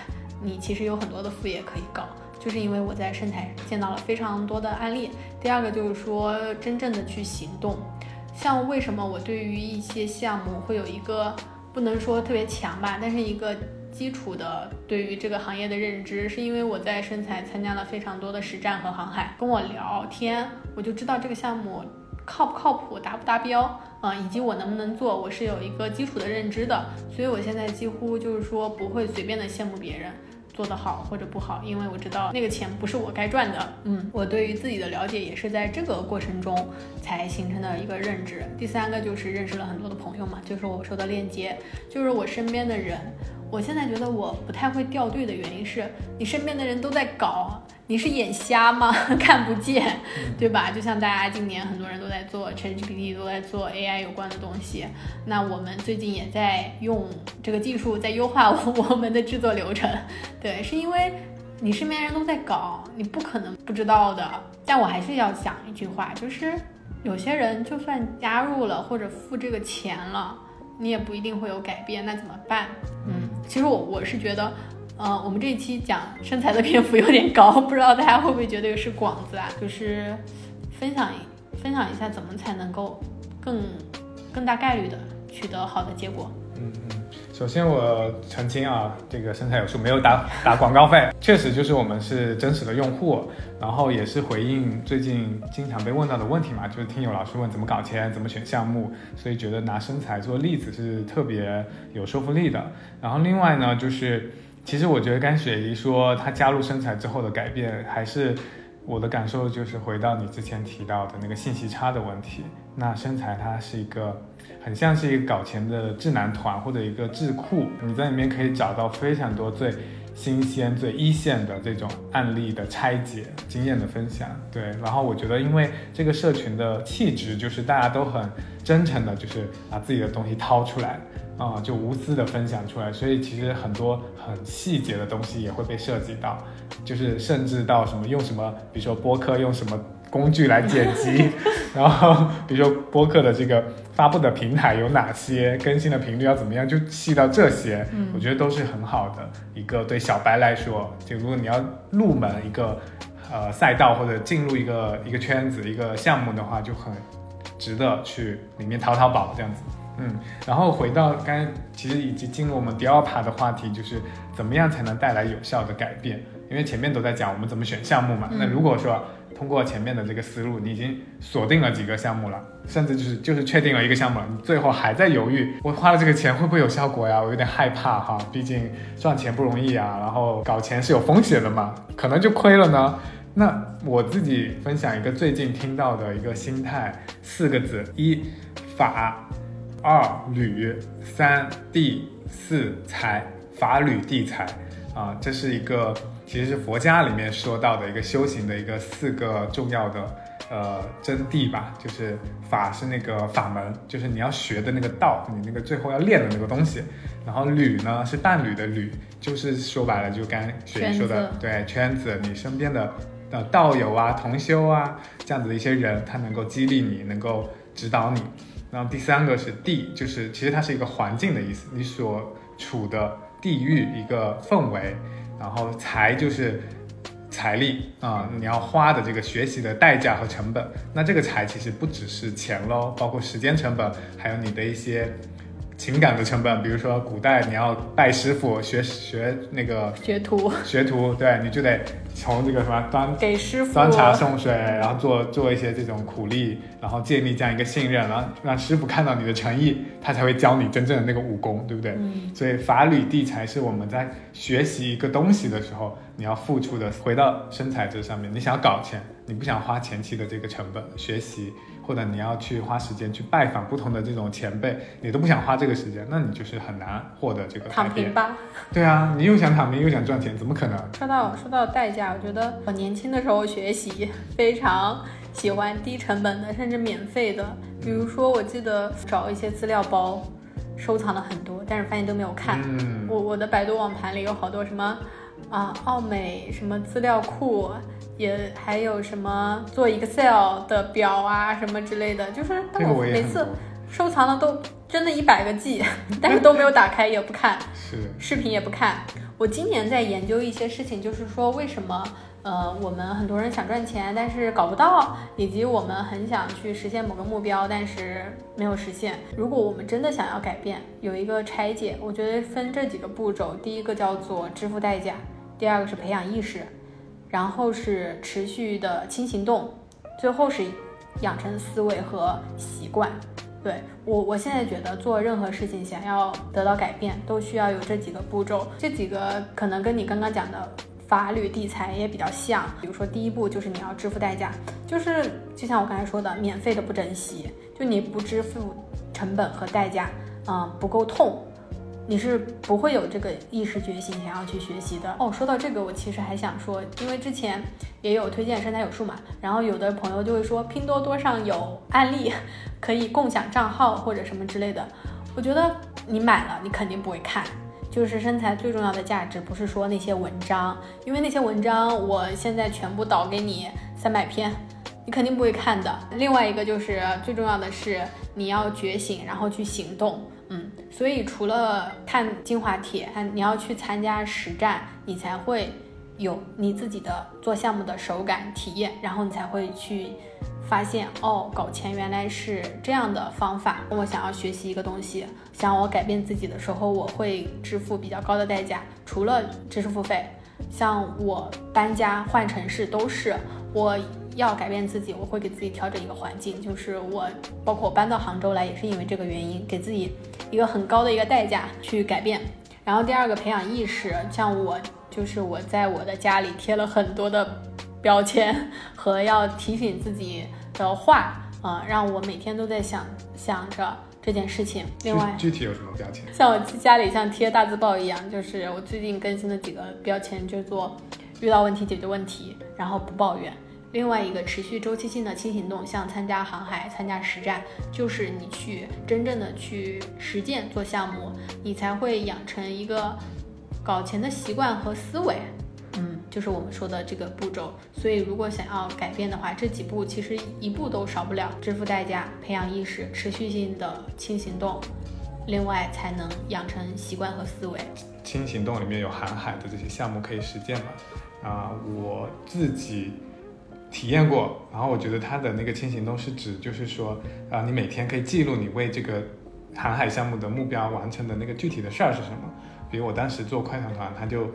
你其实有很多的副业可以搞，就是因为我在生态见到了非常多的案例。第二个就是说，真正的去行动。像为什么我对于一些项目会有一个不能说特别强吧，但是一个基础的对于这个行业的认知，是因为我在身材参加了非常多的实战和航海，跟我聊天，我就知道这个项目靠不靠谱，达不达标啊，以及我能不能做，我是有一个基础的认知的。所以我现在几乎就是说不会随便的羡慕别人。做得好或者不好，因为我知道那个钱不是我该赚的。嗯，我对于自己的了解也是在这个过程中才形成的一个认知。第三个就是认识了很多的朋友嘛，就是我说的链接，就是我身边的人。我现在觉得我不太会掉队的原因是你身边的人都在搞。你是眼瞎吗？看不见，对吧？就像大家今年很多人都在做 ChatGPT，都在做 AI 有关的东西。那我们最近也在用这个技术，在优化 我们的制作流程。对，是因为你身边人都在搞，你不可能不知道的。但我还是要讲一句话，就是有些人就算加入了或者付这个钱了，你也不一定会有改变。那怎么办？嗯，其实我我是觉得。呃，我们这一期讲身材的篇幅有点高，不知道大家会不会觉得是广子啊？就是分享分享一下怎么才能够更更大概率的取得好的结果。嗯嗯，首先我澄清啊，这个身材有数没有打打广告费，确实就是我们是真实的用户，然后也是回应最近经常被问到的问题嘛，就是听友老师问怎么搞钱，怎么选项目，所以觉得拿身材做例子是特别有说服力的。然后另外呢，就是。其实我觉得甘雪怡说她加入身材之后的改变，还是我的感受就是回到你之前提到的那个信息差的问题。那身材它是一个很像是一个搞钱的智囊团或者一个智库，你在里面可以找到非常多最新鲜、最一线的这种案例的拆解、经验的分享。对，然后我觉得因为这个社群的气质就是大家都很真诚的，就是把自己的东西掏出来。啊，就无私的分享出来，所以其实很多很细节的东西也会被涉及到，就是甚至到什么用什么，比如说播客用什么工具来剪辑，然后比如说播客的这个发布的平台有哪些，更新的频率要怎么样，就细到这些，嗯我觉得都是很好的一个对小白来说，就如果你要入门一个呃赛道或者进入一个一个圈子一个项目的话，就很值得去里面淘淘宝这样子。嗯，然后回到刚才，其实已经进入我们第二趴的话题，就是怎么样才能带来有效的改变？因为前面都在讲我们怎么选项目嘛。嗯那如果说通过前面的这个思路，你已经锁定了几个项目了，甚至就是就是确定了一个项目了，你最后还在犹豫，我花了这个钱会不会有效果呀？我有点害怕哈，毕竟赚钱不容易啊，然后搞钱是有风险的嘛，可能就亏了呢。那我自己分享一个最近听到的一个心态，四个字：一法，二履，三地，四财。法履地财啊，这是一个其实是佛家里面说到的一个修行的一个四个重要的呃真谛吧，就是法是那个法门，就是你要学的那个道，你那个最后要练的那个东西。然后履呢是伴侣的履，就是说白了就刚雪姨说的圈，对圈子，你身边的呃道友啊、同修啊这样子的一些人，他能够激励你，能够指导你。然后第三个是地，就是其实它是一个环境的意思，你所处的地域一个氛围。然后财就是财力啊、你要花的这个学习的代价和成本。那这个财其实不只是钱喽，包括时间成本，还有你的一些情感的成本。比如说古代你要拜师傅学学那个学徒学徒，对，你就得从这个什么端给师傅端茶送水，然后做做一些这种苦力，然后建立这样一个信任，然后让师傅看到你的诚意，他才会教你真正的那个武功，对不对？嗯所以法履地才是我们在学习一个东西的时候，你要付出的。回到身材这上面，你想要搞钱，你不想花前期的这个成本学习，或者你要去花时间去拜访不同的这种前辈，你都不想花这个时间，那你就是很难获得这个改变躺平。吧。对啊，你又想躺平又想赚钱，怎么可能？说到说到代价，我觉得我年轻的时候学习非常喜欢低成本的，甚至免费的。比如说，我记得找一些资料包，收藏了很多，但是发现都没有看。嗯，我我的百度网盘里有好多什么啊，奥美什么资料库，也还有什么做 Excel 的表啊什么之类的，就是但我每次。收藏了都真的一百个 G，但是都没有打开也不看。是，视频也不看。我今年在研究一些事情，就是说为什么呃我们很多人想赚钱，但是搞不到，以及我们很想去实现某个目标，但是没有实现。如果我们真的想要改变，有一个拆解，我觉得分这几个步骤。第一个叫做支付代价，第二个是培养意识，然后是持续的轻行动，最后是养成思维和习惯。对我，我现在觉得做任何事情想要得到改变，都需要有这几个步骤。这几个可能跟你刚刚讲的法律地裁也比较像。比如说，第一步就是你要支付代价，就是就像我刚才说的，免费的不珍惜，就你不支付成本和代价，嗯，不够痛。你是不会有这个意识觉醒想要去学习的哦。说到这个，我其实还想说，因为之前也有推荐身材有术嘛，然后有的朋友就会说拼多多上有案例可以共享账号或者什么之类的。我觉得你买了，你肯定不会看。就是身材最重要的价值，不是说那些文章，因为那些文章我现在全部导给你三百篇，你肯定不会看的。另外一个就是最重要的是你要觉醒，然后去行动。所以除了看精华帖，你要去参加实战，你才会有你自己的做项目的手感体验，然后你才会去发现哦，搞钱原来是这样的方法。我想要学习一个东西，想要我改变自己的时候，我会支付比较高的代价，除了知识付费，像我搬家换城市都是我。要改变自己，我会给自己调整一个环境，就是我包括我搬到杭州来，也是因为这个原因，给自己一个很高的一个代价去改变。然后第二个培养意识，像我就是我在我的家里贴了很多的标签和要提醒自己的话，啊、呃，让我每天都在想想着这件事情。另外，具体有什么标签？像我家里像贴大字报一样，就是我最近更新的几个标签，就做遇到问题解决问题，然后不抱怨。另外一个持续周期性的轻行动，像参加航海、参加实战，就是你去真正的去实践做项目，你才会养成一个搞钱的习惯和思维。嗯，就是我们说的这个步骤。所以如果想要改变的话，这几步其实一步都少不了：支付代价、培养意识、持续性的轻行动，另外才能养成习惯和思维。轻行动里面有航海的这些项目可以实践嘛？啊，我自己体验过，然后我觉得他的那个轻行动是指就是说啊，你每天可以记录你为这个航海项目的目标完成的那个具体的事儿是什么。比如我当时做快团团，他就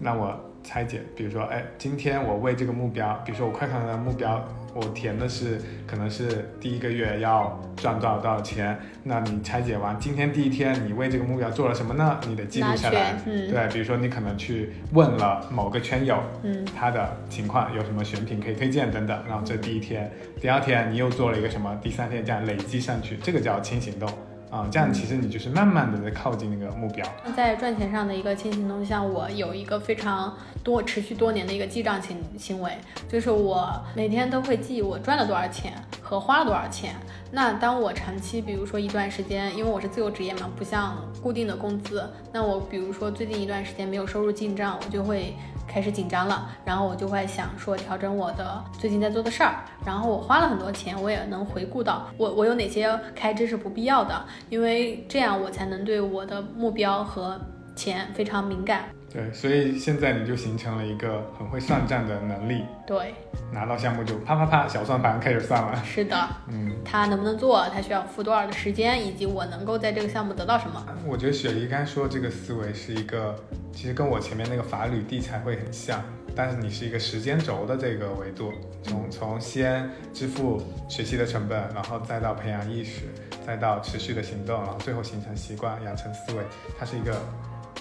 让我拆解，比如说，哎，今天我为这个目标，比如说我快团团的目标，我填的是可能是第一个月要赚多少多少钱，那你拆解完，今天第一天你为这个目标做了什么呢？你得记录下来。嗯，对，比如说你可能去问了某个圈友，嗯，他的情况有什么选品可以推荐等等，然后这第一天，第二天你又做了一个什么，第三天这样累积上去，这个叫轻行动。啊，这样其实你就是慢慢的在靠近那个目标。在赚钱上的一个轻行动，像我有一个非常多、持续多年的一个记账行行为，就是我每天都会记我赚了多少钱和花了多少钱。那当我长期，比如说一段时间，因为我是自由职业嘛，不像固定的工资，那我比如说最近一段时间没有收入进账，我就会。开始紧张了，然后我就会想说调整我的最近在做的事儿，然后我花了很多钱，我也能回顾到我我有哪些开支是不必要的，因为这样我才能对我的目标和钱非常敏感。对，所以现在你就形成了一个很会算账的能力。对，拿到项目就啪啪啪，小算盘开始算了。是的，嗯，他能不能做，他需要付多少的时间，以及我能够在这个项目得到什么。我觉得雪梨刚才说这个思维是一个，其实跟我前面那个法律地才会很像，但是你是一个时间轴的这个维度，从从先支付学习的成本，然后再到培养意识，再到持续的行动，然后最后形成习惯，养成思维，它是一个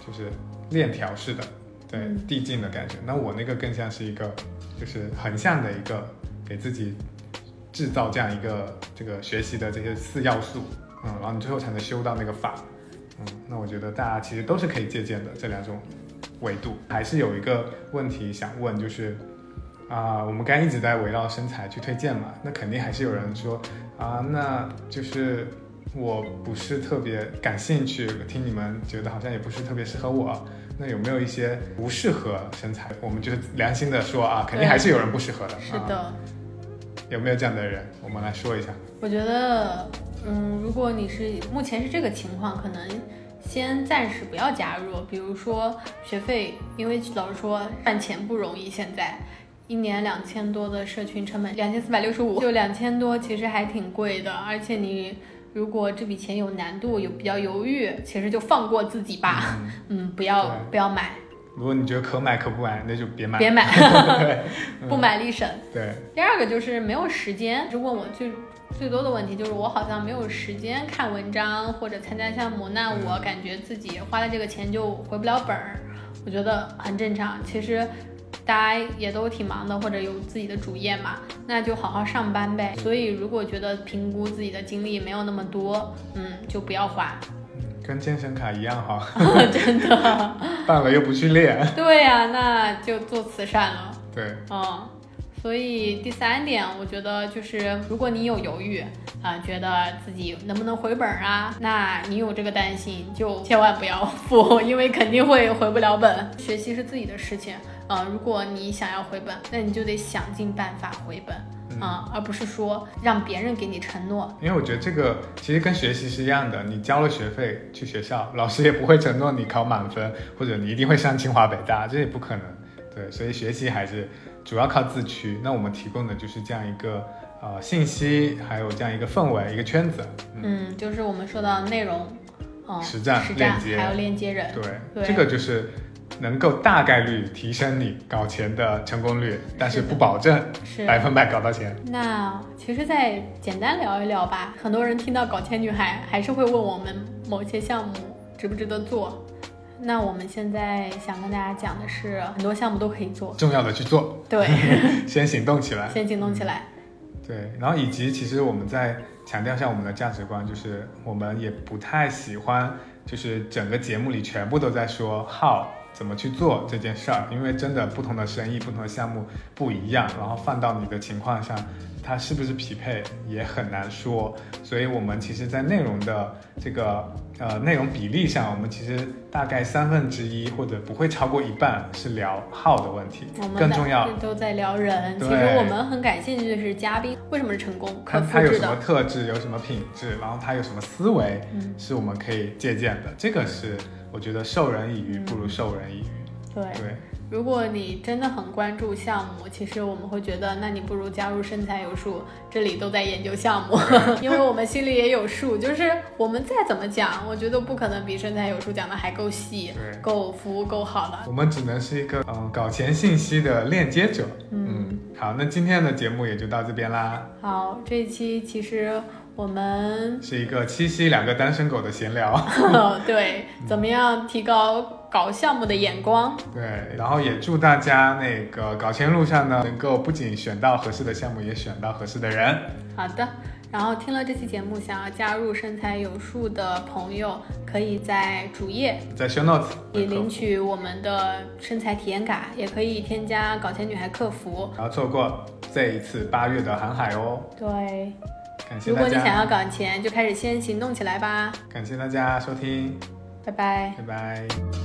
就是。链条式的，对递进的感觉。那我那个更像是一个，就是横向的一个，给自己制造这样一个这个学习的这些四要素，嗯，然后你最后才能修到那个法，嗯，那我觉得大家其实都是可以借鉴的这两种维度。还是有一个问题想问，就是啊，我们刚一直在围绕身材去推荐嘛，那肯定还是有人说啊，那就是。我不是特别感兴趣，听你们觉得好像也不是特别适合我。那有没有一些不适合身材？我们就是良心的说啊，肯定还是有人不适合的。是的，有没有这样的人？我们来说一下。我觉得，嗯，如果你是目前是这个情况，可能先暂时不要加入。比如说学费，因为老实说赚钱不容易，现在一年两千多的社群成本，两千四百六十五，就两千多，其实还挺贵的，而且你。如果这笔钱有难度，有比较犹豫，其实就放过自己吧。嗯，不要不要买。如果你觉得可买可不买，那就别买。别买，不买立省。对。第二个就是没有时间。就问我最最多的问题就是我好像没有时间看文章或者参加项目，那我感觉自己花了这个钱就回不了本儿，我觉得很正常。其实。大家也都挺忙的，或者有自己的主业嘛，那就好好上班呗。所以如果觉得评估自己的精力没有那么多，嗯，就不要花。嗯，跟健身卡一样哈。真的。办了又不去练。对呀，那就做慈善了。对。嗯，所以第三点，我觉得就是如果你有犹豫啊，觉得自己能不能回本啊，那你有这个担心，就千万不要付，因为肯定会回不了本。学习是自己的事情。呃，如果你想要回本，那你就得想尽办法回本啊，而不是说让别人给你承诺。因为我觉得这个其实跟学习是一样的，你交了学费去学校，老师也不会承诺你考满分，或者你一定会上清华北大，这也不可能。对，所以学习还是主要靠自驱。那我们提供的就是这样一个呃信息，还有这样一个氛围，一个圈子。嗯，就是我们说到内容，嗯，实战链接，还有链接人。对，这个就是。能够大概率提升你搞钱的成功率，但是不保证百分百搞到钱。那其实再简单聊一聊吧。很多人听到搞钱女孩，还是会问我们某些项目值不值得做。那我们现在想跟大家讲的是，很多项目都可以做，重要的去做。对，先行动起来。先行动起来。对，然后以及其实我们在强调一下我们的价值观，就是我们也不太喜欢，就是整个节目里全部都在说 how。怎么去做这件事儿？因为真的不同的生意、不同的项目不一样，然后放到你的情况上，它是不是匹配也很难说。所以我们其实，在内容的这个呃内容比例上，我们其实大概三分之一或者不会超过一半是聊号的问题我，们更重要都在聊人。其实我们很感兴趣的是嘉宾为什么是成功，可看他有什么。特质，有什么品质，然后他有什么思维，嗯是我们可以借鉴的。这个是我觉得授人以鱼不如授人以渔。对，对，如果你真的很关注项目，其实我们会觉得，那你不如加入身材有数，这里都在研究项目，因为我们心里也有数。就是我们再怎么讲，我觉得不可能比身材有数讲的还够细，够服务够好的。我们只能是一个嗯搞钱信息的链接者。嗯，好，那今天的节目也就到这边啦，好，这一期其实我们是一个七夕两个单身狗的闲聊。对怎么样提高搞项目的眼光。对，然后也祝大家那个搞钱路上呢，能够不仅选到合适的项目，也选到合适的人。好的，然后听了这期节目，想要加入身材有数的朋友，可以在主页在 show notes 以领取我们的身材体验卡，也可以添加搞钱女孩客服。然后错过这一次八月的航海哦。对，感谢大如果你想要家，搞钱，就开始先行动起来吧。感谢大家收听，拜拜。拜拜。